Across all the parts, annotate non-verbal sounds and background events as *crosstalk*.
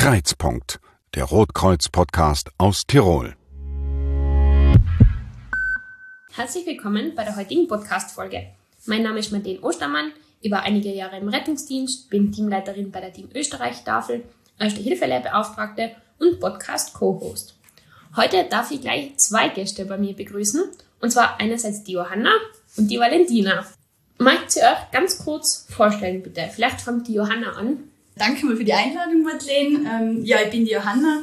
Kreizpunkt, der Rotkreuz-Podcast aus Tirol. Herzlich willkommen bei der heutigen Podcast-Folge. Mein Name ist Madeleine Ostermann. Ich war einige Jahre im Rettungsdienst, bin Teamleiterin bei der Team Österreich-Tafel, Erste Hilfelehrbeauftragte und Podcast-Co-Host. Heute darf ich gleich zwei Gäste bei mir begrüßen, und zwar einerseits die Johanna und die Valentina. Mögt ihr euch ganz kurz vorstellen, bitte? Vielleicht fängt die Johanna an. Danke mal für die Einladung, Madeleine. Ähm, ja, ich bin die Johanna.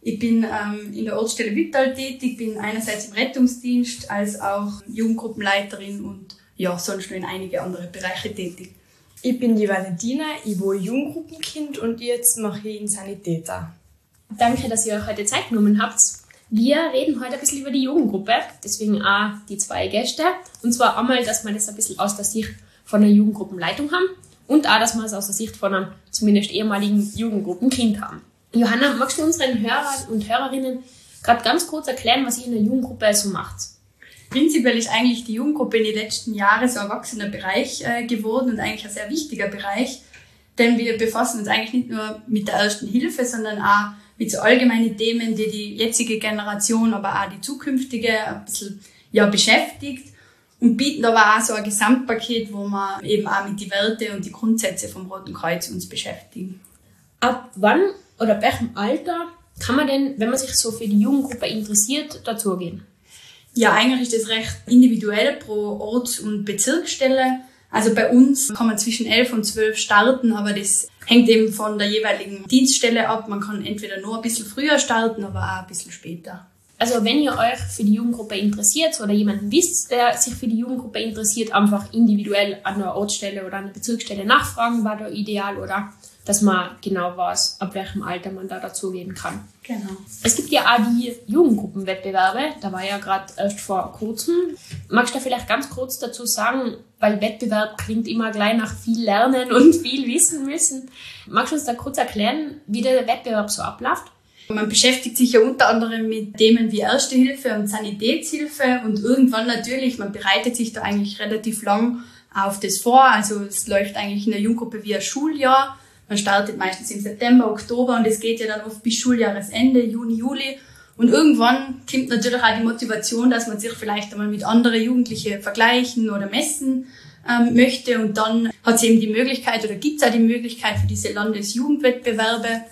Ich bin ähm, in der Ortsstelle Wittal tätig, bin einerseits im Rettungsdienst als auch Jugendgruppenleiterin und ja, sonst nur in einige andere Bereiche tätig. Ich bin die Valentina, ich war Jugendgruppenkind und jetzt mache ich in Sanitäter. Danke, dass ihr euch heute Zeit genommen habt. Wir reden heute ein bisschen über die Jugendgruppe, deswegen auch die zwei Gäste. Und zwar einmal, dass wir das ein bisschen aus der Sicht von der Jugendgruppenleitung haben und auch, dass wir es aus der Sicht von einem zumindest ehemaligen Jugendgruppenkind haben. Johanna, magst du unseren Hörern und Hörerinnen gerade ganz kurz erklären, was ihr in der Jugendgruppe so macht? Prinzipiell ist eigentlich die Jugendgruppe in den letzten Jahren so ein erwachsener Bereich äh, geworden und eigentlich ein sehr wichtiger Bereich, denn wir befassen uns eigentlich nicht nur mit der ersten Hilfe, sondern auch mit so allgemeinen Themen, die die jetzige Generation, aber auch die zukünftige ein bisschen ja, beschäftigt und bieten aber auch so ein Gesamtpaket, wo wir eben auch mit die Werte und die Grundsätze vom Roten Kreuz uns beschäftigen. Ab wann oder welchem Alter kann man denn, wenn man sich so für die Jugendgruppe interessiert, dazugehen? Ja, eigentlich ist das recht individuell pro Orts- und Bezirksstelle. Also bei uns kann man zwischen 11 und 12 starten, aber das hängt eben von der jeweiligen Dienststelle ab. Man kann entweder nur ein bisschen früher starten, aber auch ein bisschen später. Also wenn ihr euch für die Jugendgruppe interessiert oder jemanden wisst, der sich für die Jugendgruppe interessiert, einfach individuell an der Ortsstelle oder an der Bezirksstelle nachfragen, war da ideal oder dass man genau weiß, ab welchem Alter man da dazugehen kann. Genau. Es gibt ja auch die Jugendgruppenwettbewerbe, da war ja gerade erst vor kurzem. Magst du da vielleicht ganz kurz dazu sagen, weil Wettbewerb klingt immer gleich nach viel lernen und viel wissen müssen. Magst du uns da kurz erklären, wie der Wettbewerb so abläuft? Man beschäftigt sich ja unter anderem mit Themen wie Erste Hilfe und Sanitätshilfe und irgendwann natürlich, man bereitet sich da eigentlich relativ lang auf das vor. Also es läuft eigentlich in der Jugendgruppe wie ein Schuljahr. Man startet meistens im September, Oktober und es geht ja dann oft bis Schuljahresende, Juni, Juli. Und irgendwann kommt natürlich auch die Motivation, dass man sich vielleicht einmal mit anderen Jugendlichen vergleichen oder messen ähm, möchte. Und dann hat es eben die Möglichkeit oder gibt es auch die Möglichkeit für diese Landesjugendwettbewerbe,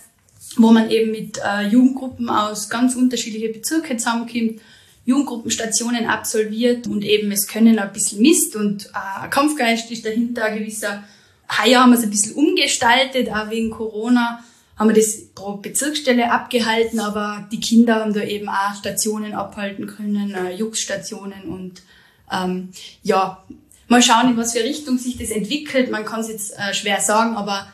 wo man eben mit äh, Jugendgruppen aus ganz unterschiedlichen Bezirken zusammenkommt, Jugendgruppenstationen absolviert und eben es können ein bisschen Mist und äh, ein Kampfgeist ist dahinter, ein gewisser Heuer haben wir es ein bisschen umgestaltet, auch wegen Corona haben wir das pro Bezirksstelle abgehalten, aber die Kinder haben da eben auch Stationen abhalten können, äh, Jux-Stationen und ähm, ja, mal schauen, in was für Richtung sich das entwickelt. Man kann es jetzt äh, schwer sagen, aber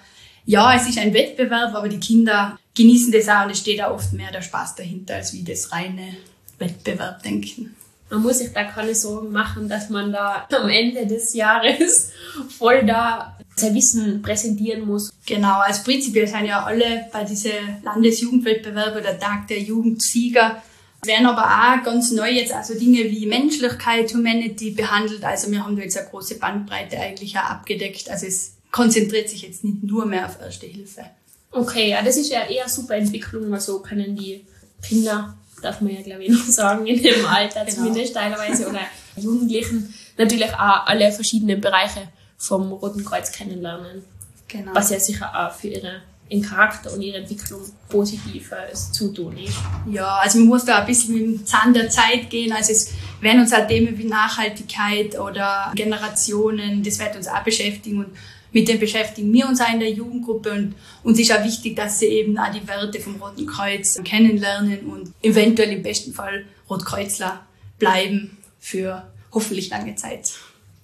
ja, es ist ein Wettbewerb, aber die Kinder genießen das auch und es steht auch oft mehr der Spaß dahinter, als wie das reine Wettbewerb denken man muss sich da keine Sorgen machen, dass man da am Ende des Jahres *laughs* voll da sein Wissen präsentieren muss. Genau, also prinzipiell sind ja alle bei diesen Landesjugendwettbewerben der Tag der Jugendsieger. Es werden aber auch ganz neu jetzt also Dinge wie Menschlichkeit, Humanity behandelt. Also wir haben da jetzt eine große Bandbreite eigentlich auch abgedeckt. Also es konzentriert sich jetzt nicht nur mehr auf Erste Hilfe. Okay, ja, das ist ja eher super Entwicklung, weil so können die Kinder darf man ja glaube ich noch *laughs* sagen, in dem Alter genau. zumindest teilweise oder Jugendlichen natürlich auch alle verschiedenen Bereiche vom Roten Kreuz kennenlernen. Genau. Was ja sicher auch für ihre ihren Charakter und ihre Entwicklung positiv zutun ist. Ja, also man muss da ein bisschen mit dem Zahn der Zeit gehen. Also es werden uns auch Themen wie Nachhaltigkeit oder Generationen, das wird uns auch beschäftigen und mit dem beschäftigen wir uns auch in der Jugendgruppe und uns ist auch wichtig, dass sie eben auch die Werte vom Roten Kreuz kennenlernen und eventuell im besten Fall Rotkreuzler bleiben für hoffentlich lange Zeit.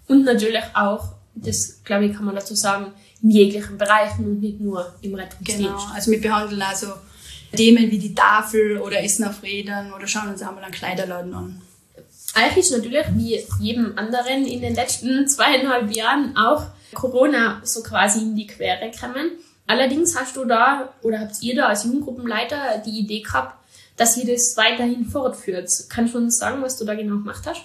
Und natürlich auch, das glaube ich kann man dazu sagen, in jeglichen Bereichen und nicht nur im Rettungsdienst. Genau, also wir behandeln also Themen wie die Tafel oder Essen auf Rädern oder schauen uns einmal einen Kleiderladen an. Eigentlich ist natürlich wie jedem anderen in den letzten zweieinhalb Jahren auch Corona so quasi in die Quere gekommen. Allerdings hast du da oder habt ihr da als Jugendgruppenleiter die Idee gehabt, dass ihr das weiterhin fortführt. Kannst du uns sagen, was du da genau gemacht hast?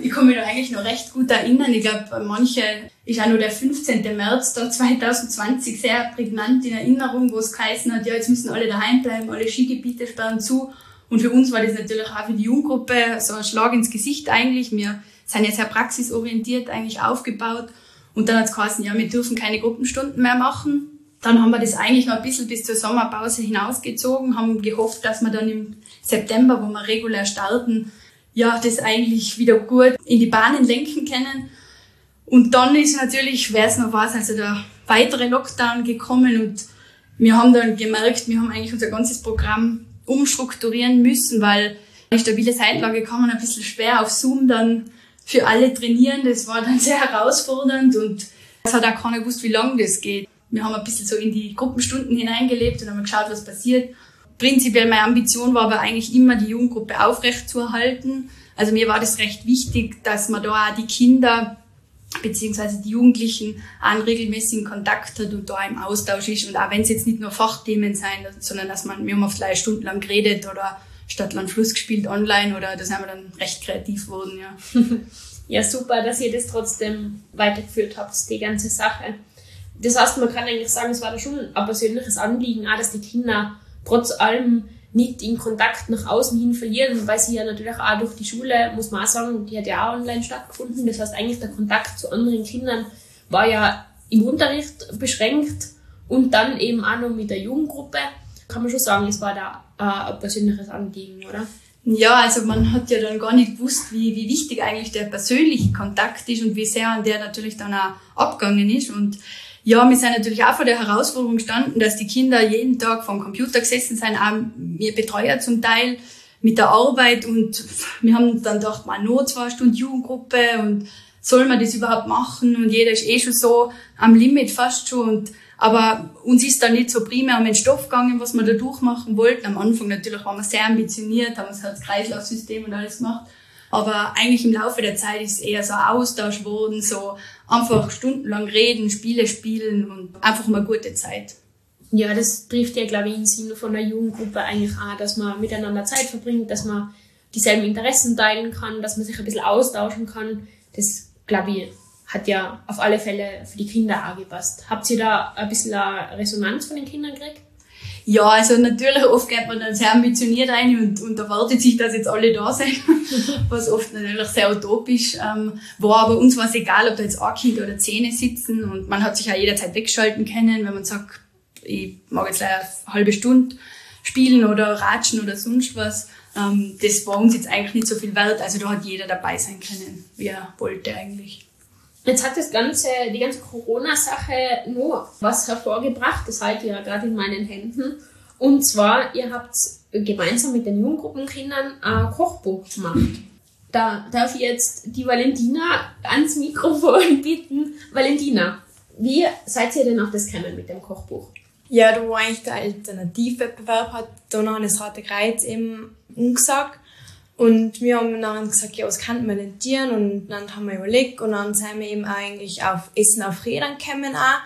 Ich kann mich da eigentlich noch recht gut erinnern. Ich glaube, manche ist auch nur der 15. März dann 2020 sehr prägnant in Erinnerung, wo es geheißen hat, ja, jetzt müssen alle daheim bleiben, alle Skigebiete sperren zu. Und für uns war das natürlich auch für die Jugendgruppe so ein Schlag ins Gesicht eigentlich. Wir sind jetzt sehr praxisorientiert eigentlich aufgebaut. Und dann hat es geheißen, ja, wir dürfen keine Gruppenstunden mehr machen. Dann haben wir das eigentlich noch ein bisschen bis zur Sommerpause hinausgezogen, haben gehofft, dass wir dann im September, wo wir regulär starten, ja, das eigentlich wieder gut in die Bahnen lenken können. Und dann ist natürlich, wer es noch weiß, also der weitere Lockdown gekommen und wir haben dann gemerkt, wir haben eigentlich unser ganzes Programm umstrukturieren müssen, weil eine stabile Zeitlage kann man ein bisschen schwer auf Zoom dann für alle trainieren. Das war dann *laughs* sehr herausfordernd und es hat auch keiner gewusst, wie lange das geht. Wir haben ein bisschen so in die Gruppenstunden hineingelebt und haben geschaut, was passiert. Prinzipiell meine Ambition war aber eigentlich immer, die Jugendgruppe aufrechtzuerhalten. Also mir war das recht wichtig, dass man da auch die Kinder beziehungsweise die Jugendlichen einen regelmäßigen Kontakt hat und da im Austausch ist. Und auch wenn es jetzt nicht nur Fachthemen sein, sondern dass man, wir haben oft drei Stunden lang geredet oder Stadt, Land, Fluss gespielt online oder da sind wir dann recht kreativ geworden, ja. *laughs* ja, super, dass ihr das trotzdem weitergeführt habt, die ganze Sache. Das heißt, man kann eigentlich sagen, es war da schon ein persönliches Anliegen, auch, dass die Kinder trotz allem nicht den Kontakt nach außen hin verlieren, weil sie ja natürlich auch durch die Schule, muss man auch sagen, die hat ja auch online stattgefunden. Das heißt, eigentlich der Kontakt zu anderen Kindern war ja im Unterricht beschränkt und dann eben auch noch mit der Jugendgruppe. Kann man schon sagen, es war da äh, ein persönliches Anliegen, oder? Ja, also man hat ja dann gar nicht gewusst, wie, wie wichtig eigentlich der persönliche Kontakt ist und wie sehr an der natürlich dann auch abgegangen ist. Und ja, wir sind natürlich auch vor der Herausforderung gestanden, dass die Kinder jeden Tag vom Computer gesessen sind, auch wir Betreuer zum Teil mit der Arbeit und wir haben dann gedacht, man nur zwei Stunden Jugendgruppe und soll man das überhaupt machen und jeder ist eh schon so am Limit fast schon und aber uns ist da nicht so primär um den Stoff gegangen, was wir da durchmachen wollten. Am Anfang natürlich waren wir sehr ambitioniert, haben das Herz-Kreislauf-System und alles gemacht. Aber eigentlich im Laufe der Zeit ist es eher so ein Austausch geworden, so einfach stundenlang reden, Spiele spielen und einfach mal gute Zeit. Ja, das trifft ja, glaube ich, im Sinne von einer Jugendgruppe eigentlich auch, dass man miteinander Zeit verbringt, dass man dieselben Interessen teilen kann, dass man sich ein bisschen austauschen kann. Das, ich, hat ja auf alle Fälle für die Kinder auch gepasst. Habt ihr da ein bisschen Resonanz von den Kindern gekriegt? Ja, also natürlich oft geht man dann sehr ambitioniert ein und, und erwartet sich, dass jetzt alle da sind, *laughs* was oft natürlich sehr utopisch ähm, war. Aber uns war es egal, ob da jetzt ein Kind oder Zähne sitzen und man hat sich ja jederzeit wegschalten können, wenn man sagt, ich mag jetzt eine halbe Stunde spielen oder ratschen oder sonst was. Ähm, das war uns jetzt eigentlich nicht so viel wert. Also da hat jeder dabei sein können, wie er wollte eigentlich. Jetzt hat das ganze, die ganze Corona-Sache nur was hervorgebracht, das halte ich ja gerade in meinen Händen. Und zwar, ihr habt gemeinsam mit den Jugendgruppenkindern ein Kochbuch gemacht. Da darf ich jetzt die Valentina ans Mikrofon *laughs* bitten. Valentina, wie seid ihr denn auf das gekommen mit dem Kochbuch? Ja, da war eigentlich der Alternativwettbewerb, hat Donnernes Harte Kreuz eben umgesagt. Und wir haben dann gesagt, ja, was kann man denn tun? Und dann haben wir überlegt und dann sind wir eben eigentlich auf Essen auf Rädern gekommen auch.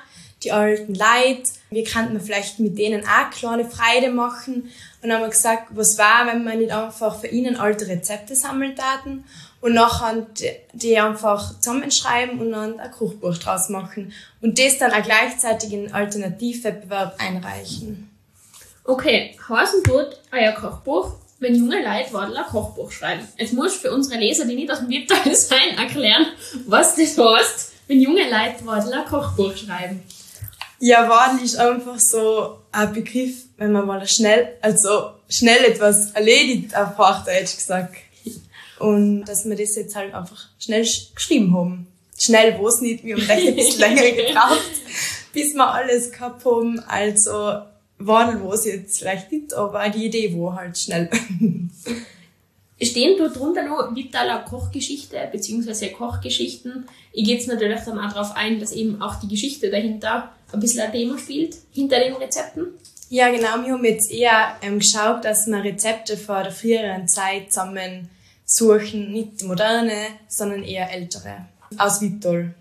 Die alten Leute. Wir könnten vielleicht mit denen auch kleine Freude machen. Und dann haben wir gesagt, was war, wenn wir nicht einfach für ihnen alte Rezepte sammeln taten und nachher die einfach zusammenschreiben und dann ein Kochbuch draus machen. Und das dann auch gleichzeitig in Alternativwettbewerb einreichen. Okay, heißen tut euer Kochbuch wenn junge Leute Wadler Kochbuch schreiben. Jetzt muss für unsere Leser, die nicht aus dem Webdesign *laughs* erklären, was das heißt, wenn junge Leute Wadler Kochbuch schreiben. Ja, Wadel ist einfach so ein Begriff, wenn man mal schnell, also schnell etwas erledigt, auf Hochdeutsch gesagt. Und dass wir das jetzt halt einfach schnell geschrieben haben. Schnell, wo es nicht, wir haben vielleicht ein bisschen länger *laughs* gebraucht, bis wir alles gehabt haben. Also Wadel, wo es jetzt vielleicht nicht, aber die Idee war halt schnell. *laughs* Stehen dort drunter noch Vitaler Kochgeschichte bzw. Kochgeschichten. Ich gehe jetzt natürlich dann auch darauf ein, dass eben auch die Geschichte dahinter ein bisschen ein Thema spielt, hinter den Rezepten. Ja, genau. Wir haben jetzt eher ähm, geschaut, dass wir Rezepte vor der früheren Zeit zusammen suchen. Nicht moderne, sondern eher ältere. Aus Vitol.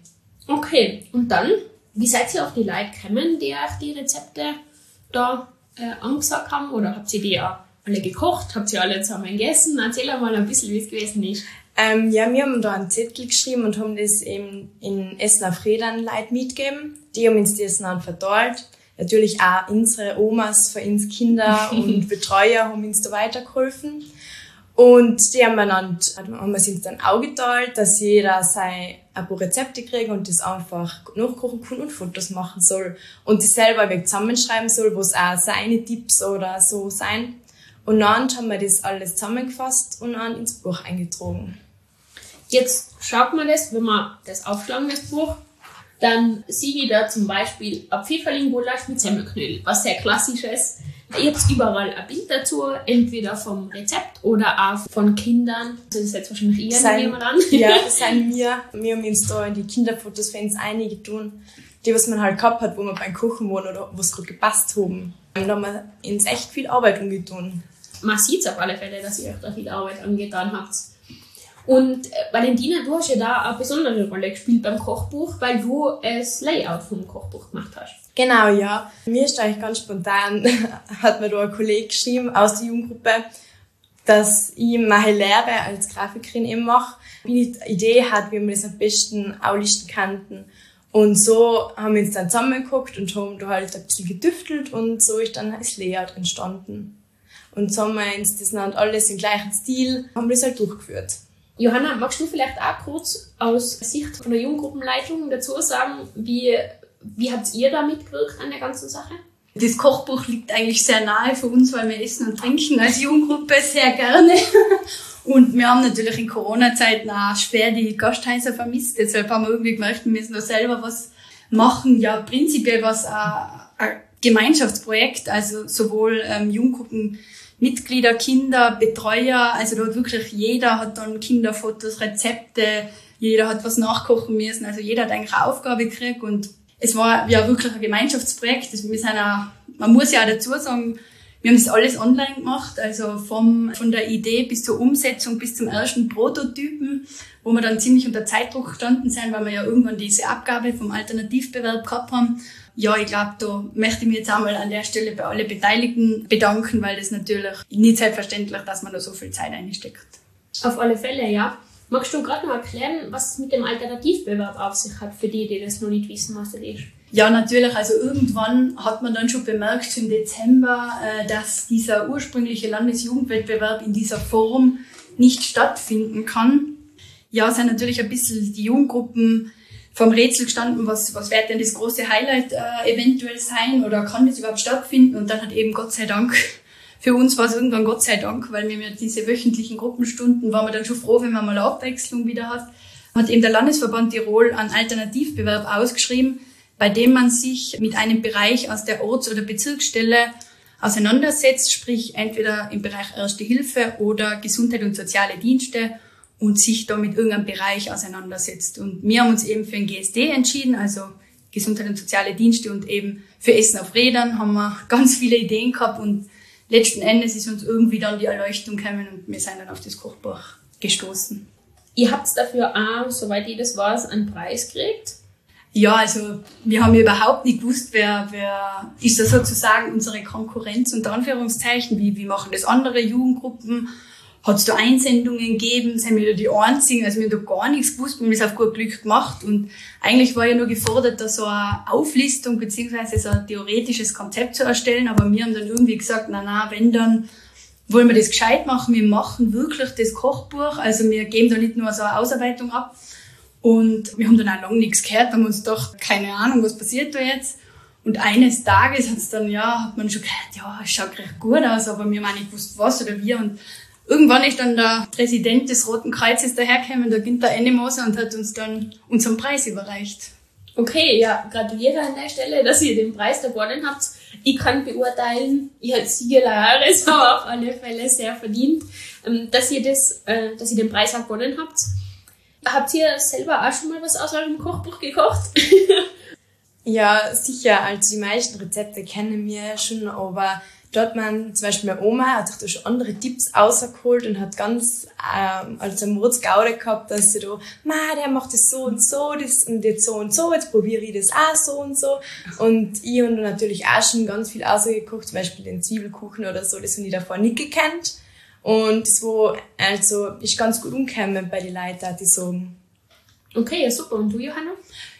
Okay, und dann, wie seid ihr auf die Leute gekommen, die euch die Rezepte da äh, angesagt haben? Oder habt ihr die auch alle gekocht? Habt ihr alle zusammen gegessen? Erzähl mal ein bisschen, wie es gewesen ist. Ähm, ja, wir haben da einen Zettel geschrieben und haben das eben in Essen auf Rädern Leute mitgegeben. Die haben uns das dann verteilt. Natürlich auch unsere Omas für uns Kinder *laughs* und Betreuer haben uns da weitergeholfen. Und die haben wir dann, haben wir uns dann auch geteilt, dass jeder sein ein paar Rezepte kriegt und das einfach nachkochen kann und Fotos machen soll. Und das selber weg zusammenschreiben soll, wo es auch seine Tipps oder so sein. Und dann haben wir das alles zusammengefasst und dann ins Buch eingetragen. Jetzt schaut man das, wenn man das aufschlagen, das Buch, dann sehe ich da zum Beispiel Apfelfalling-Gulasch mit Semmelknödel, was sehr klassisch ist. Jetzt überall ein Bild dazu, entweder vom Rezept oder auch von Kindern. Das ist jetzt wahrscheinlich eher Sein- nehmen wir dann. Ja, das *laughs* sind wir. Wir haben uns da in die Kinderfotos für uns einige tun, die, was man halt gehabt hat, wo wir beim Kochen waren oder was gerade gepasst haben. Und da haben wir uns echt viel Arbeit umgetan. Man sieht auf alle Fälle, dass ihr euch da viel Arbeit angetan habt. Und äh, Valentina, du hast ja da eine besondere Rolle gespielt beim Kochbuch, weil du das Layout vom Kochbuch gemacht hast. Genau, ja. Mir ist eigentlich ganz spontan, *laughs* hat mir da ein Kollege geschrieben aus der Jugendgruppe, dass ich meine Lehre als Grafikerin eben mache, wie die Idee hat, wie wir das am besten auflisten könnten. Und so haben wir uns dann zusammengeguckt und haben da halt ein bisschen gedüftelt und so ist dann das Layout entstanden. Und so haben wir uns das dann alles im gleichen Stil, haben wir das halt durchgeführt. Johanna, magst du vielleicht auch kurz aus Sicht von der Jugendgruppenleitung dazu sagen, wie, wie habt ihr da mitgewirkt an der ganzen Sache? Das Kochbuch liegt eigentlich sehr nahe für uns, weil wir essen und trinken als Jugendgruppe sehr gerne. *laughs* Und wir haben natürlich in Corona-Zeiten auch schwer die Gasthäuser vermisst. Deshalb haben wir irgendwie gemerkt, wir müssen da selber was machen. Ja, prinzipiell war es ein, ein Gemeinschaftsprojekt, also sowohl ähm, Jugendgruppenmitglieder, Kinder, Betreuer, also da hat wirklich jeder hat dann Kinderfotos, Rezepte, jeder hat was nachkochen müssen, also jeder hat eigentlich eine Aufgabe gekriegt und es war ja wirklich ein Gemeinschaftsprojekt. Also wir sind auch, man muss ja auch dazu sagen, wir haben das alles online gemacht, also vom, von der Idee bis zur Umsetzung, bis zum ersten Prototypen, wo wir dann ziemlich unter Zeitdruck gestanden sind, weil wir ja irgendwann diese Abgabe vom Alternativbewerb gehabt haben. Ja, ich glaube, da möchte ich mich jetzt einmal an der Stelle bei allen Beteiligten bedanken, weil das natürlich nicht selbstverständlich, dass man da so viel Zeit einsteckt. Auf alle Fälle, ja. Magst du gerade noch erklären, was es mit dem Alternativbewerb auf sich hat, für die, die das noch nicht wissen, was das ist? Ja, natürlich. Also irgendwann hat man dann schon bemerkt, im Dezember, äh, dass dieser ursprüngliche Landesjugendwettbewerb in dieser Form nicht stattfinden kann. Ja, sind natürlich ein bisschen die Jugendgruppen vom Rätsel gestanden, was, was wird denn das große Highlight äh, eventuell sein oder kann das überhaupt stattfinden? Und dann hat eben Gott sei Dank, für uns war es irgendwann Gott sei Dank, weil wir ja diese wöchentlichen Gruppenstunden, waren wir dann schon froh, wenn man mal Abwechslung wieder hat, hat eben der Landesverband Tirol einen Alternativbewerb ausgeschrieben, bei dem man sich mit einem Bereich aus der Orts- oder Bezirksstelle auseinandersetzt, sprich entweder im Bereich Erste Hilfe oder Gesundheit und soziale Dienste und sich da mit irgendeinem Bereich auseinandersetzt. Und wir haben uns eben für ein GSD entschieden, also Gesundheit und soziale Dienste und eben für Essen auf Rädern haben wir *laughs* ganz viele Ideen gehabt und letzten Endes ist uns irgendwie dann die Erleuchtung gekommen und wir sind dann auf das Kochbuch gestoßen. Ihr habt dafür auch, soweit ich das weiß, einen Preis gekriegt. Ja, also wir haben ja überhaupt nicht gewusst, wer, wer ist da sozusagen unsere Konkurrenz unter Anführungszeichen, wie, wie machen das andere Jugendgruppen, hat es da Einsendungen gegeben, sind wir da die Einzigen, also wir haben da gar nichts gewusst, wir haben es auf gut Glück gemacht. Und eigentlich war ja nur gefordert, da so eine Auflistung beziehungsweise so ein theoretisches Konzept zu erstellen, aber wir haben dann irgendwie gesagt, na na, wenn dann wollen wir das gescheit machen, wir machen wirklich das Kochbuch, also wir geben da nicht nur so eine Ausarbeitung ab, und wir haben dann auch lange nichts gehört, haben uns gedacht, keine Ahnung, was passiert da jetzt. Und eines Tages hat's dann, ja, hat man schon gehört, ja, es schaut recht gut aus, aber wir haben auch nicht gewusst, was oder wie. Und irgendwann ist dann der Präsident des Roten Kreuzes dahergekommen, der Günther Ennemoser, und hat uns dann unseren Preis überreicht. Okay, ja, gratuliere an der Stelle, dass ihr den Preis gewonnen habt. Ich kann beurteilen, ihr habt Siegelhares, aber auf alle Fälle sehr verdient, ähm, dass ihr das, äh, dass ihr den Preis auch gewonnen habt. Habt ihr selber auch schon mal was aus eurem Kochbuch gekocht? *laughs* Ja, sicher. Also die meisten Rezepte kennen wir schon, aber dort man, zum Beispiel meine Oma hat sich da schon andere Tipps rausgeholt und hat ganz, ähm, also Moritz Gaude gehabt, dass sie da, ma, der macht das so und so, das und jetzt so und so, jetzt probiere ich das auch so und so. Und ich und natürlich auch schon ganz viel ausgekocht, zum Beispiel den Zwiebelkuchen oder so, das habe ich davor nicht gekannt. Und das war, also, ist ganz gut umgekommen bei den Leuten, die sagen. Okay, ja super. Und du, Johanna?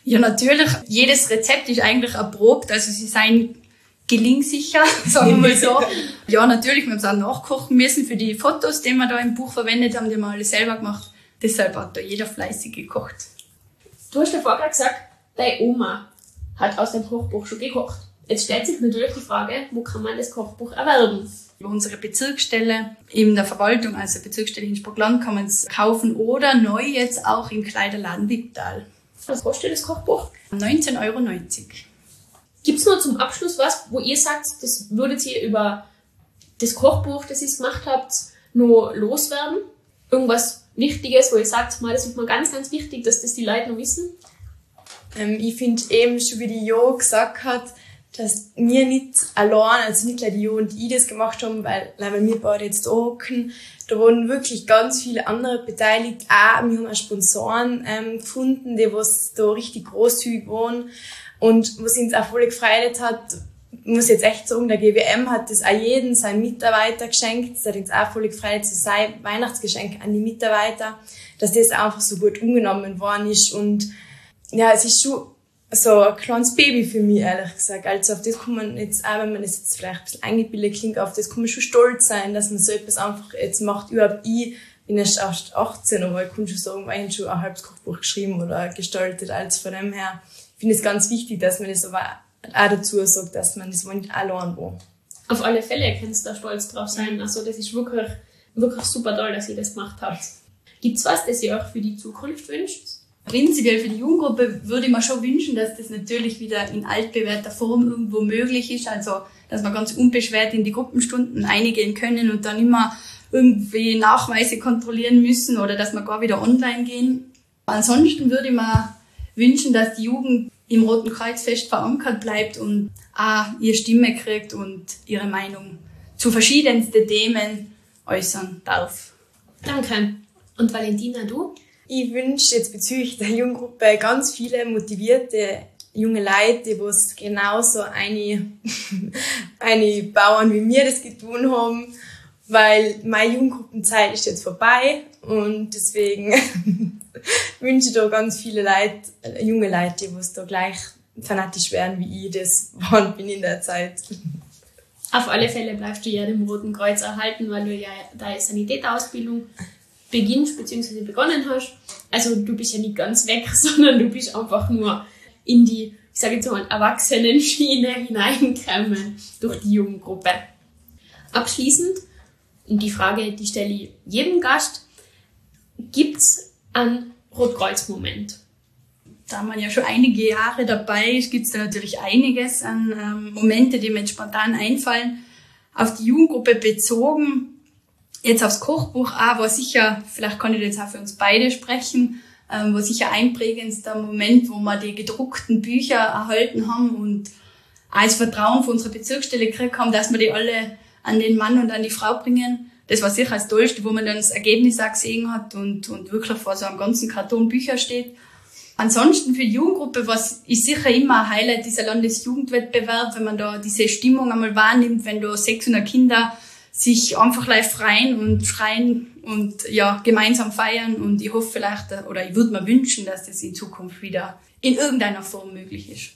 Ja, natürlich. Jedes Rezept ist eigentlich erprobt. Also sie seien gelingsicher, *laughs* sagen wir mal so. ja, natürlich, wir haben es auch nachkochen müssen für die Fotos, die wir da im Buch verwendet haben, die haben wir alle selber gemacht. Deshalb hat da jeder fleißig gekocht. Du hast ja vorher gesagt, deine Oma hat aus dem Kochbuch schon gekocht. Jetzt stellt sich natürlich die Frage, wo kann man das Kochbuch erwerben? Über unsere Bezirksstelle in der Verwaltung, also Bezirksstelle Innsbruck-Land, kann man es kaufen oder neu jetzt auch im Kleiderladen Wipptal. Was kostet das Kochbuch? 19,90 Euro. Gibt es nur zum Abschluss was, wo ihr sagt, das würdet ihr über das Kochbuch, das ihr gemacht habt, nur loswerden? Irgendwas Wichtiges, wo ihr sagt, das ist mir ganz, ganz wichtig, dass das die Leute noch wissen? Ähm, ich finde eben, schon wie die Jo gesagt hat, dass wir nicht allein, also nicht die Jo und ich das gemacht haben, weil, weil wir beide jetzt da hocken, da wurden wirklich ganz viele andere beteiligt. Auch, wir haben auch Sponsoren ähm, gefunden, die was da richtig großzügig waren. Und was uns auch voll gefreut hat, muss jetzt echt sagen, der GWM hat das auch jeden seinen Mitarbeiter geschenkt. Das hat uns auch voll gefreut, so sein Weihnachtsgeschenk an die Mitarbeiter, dass das einfach so gut umgenommen worden ist. Und ja, es ist schon so ein kleines Baby für mich, ehrlich gesagt. Also auf das kann man jetzt, auch wenn man das jetzt vielleicht ein bisschen eingebildet klingt, auf das kann man schon stolz sein, dass man so etwas einfach jetzt macht. Überhaupt ich bin erst 18, aber ich kann schon sagen, ich habe schon ein halbes Kochbuch geschrieben oder gestaltet. Also von dem her finde es ganz wichtig, dass man das aber auch dazu sagt, dass man das nicht allein war. Auf alle Fälle kannst du da stolz drauf sein. Also das ist wirklich, wirklich super toll, dass ihr das gemacht habt. Gibt's was, das ihr euch für die Zukunft wünscht? Prinzipiell für die Jugendgruppe würde ich mir schon wünschen, dass das natürlich wieder in altbewährter Form irgendwo möglich ist. Also, dass wir ganz unbeschwert in die Gruppenstunden eingehen können und dann immer irgendwie Nachweise kontrollieren müssen oder dass wir gar wieder online gehen. Ansonsten würde ich mir wünschen, dass die Jugend im Roten Kreuz fest verankert bleibt und auch ihre Stimme kriegt und ihre Meinung zu verschiedensten Themen äußern darf. Danke. Und Valentina, du? Ich wünsche jetzt bezüglich der Jugendgruppe ganz viele motivierte junge Leute, die was genauso eine, *laughs* eine Bauern wie mir das getan haben, weil meine Jugendgruppenzeit ist jetzt vorbei und deswegen *laughs* wünsche ich da ganz viele Leute, junge Leute, die da gleich fanatisch werden, wie ich das *laughs* waren bin in der Zeit. Auf alle Fälle bleibst du ja dem Roten Kreuz erhalten, weil du ja deine Sanitäterausbildung beginnst bzw. begonnen hast. Also du bist ja nicht ganz weg, *laughs* sondern du bist einfach nur in die, ich sage jetzt mal, Erwachsenen-Schiene hineingekommen durch die Jugendgruppe. Abschließend, und die Frage, die stelle ich jedem Gast, gibt's einen Rotkreuz-Moment? Da man ja schon einige Jahre dabei ist, gibt's da natürlich einiges an ähm, Momente, die mir jetzt spontan einfallen. Auf die Jugendgruppe bezogen Jetzt aufs Kochbuch auch war sicher, vielleicht kann ich jetzt auch für uns beide sprechen, ähm, war sicher einprägendster Moment, wo wir die gedruckten Bücher erhalten haben und als Vertrauen von unserer Bezirksstelle gekriegt haben, dass wir die alle an den Mann und an die Frau bringen. Das war sicher das Tollste, wo man dann das Ergebnis auch gesehen hat und, und wirklich vor so einem ganzen Karton Bücher steht. Ansonsten für die Jugendgruppe was ist sicher immer ein Highlight dieser Landesjugendwettbewerb, wenn man da diese Stimmung einmal wahrnimmt, wenn da 600 Kinder sich einfach live freien und schreien und ja, gemeinsam feiern. Und ich hoffe vielleicht, oder ich würde mir wünschen, dass das in Zukunft wieder in irgendeiner Form möglich ist.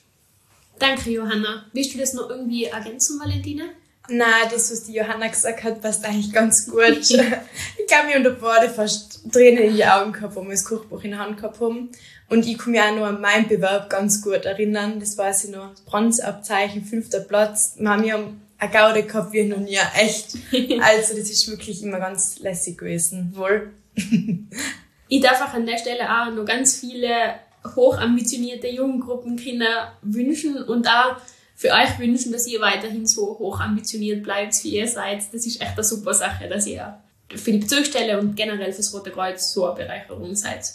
Danke, Johanna. Willst du das noch irgendwie ergänzen, Valentina? Na, das, was die Johanna gesagt hat, passt eigentlich ganz gut. *laughs* ich glaube, wir unter beide fast Tränen in die Augen gehabt, wo wir das Kochbuch in der Hand gehabt haben. Und ich kann mich auch noch an meinen Bewerb ganz gut erinnern. Das weiß ich noch. Bronzeabzeichen, fünfter Platz. Wir haben ja eine Gaude gehabt wie noch nie, echt. *laughs* Also das ist wirklich immer ganz lässig gewesen, wohl. *laughs* ich darf auch an der Stelle auch noch ganz viele hochambitionierte Jugendgruppenkinder wünschen und auch für euch wünschen, dass ihr weiterhin so hochambitioniert bleibt, wie ihr seid. Das ist echt eine super Sache, dass ihr für die Bezirksstelle und generell fürs Rote Kreuz so eine Bereicherung seid.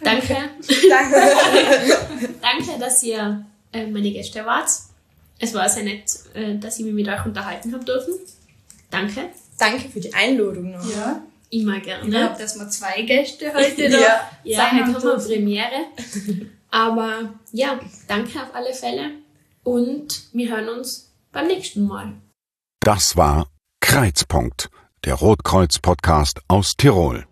Danke. Danke, *laughs* Danke dass ihr äh, meine Gäste wart. Es war sehr nett, äh, dass ich mich mit euch unterhalten habe dürfen. Danke. Danke für die Einladung noch. Ja. Immer gerne. Ich glaube, dass wir zwei Gäste heute *laughs* da ja. ja, heute haben wir Premiere. Aber ja, danke auf alle Fälle und wir hören uns beim nächsten Mal. Das war Kreizpunkt der Rotkreuz-Podcast aus Tirol.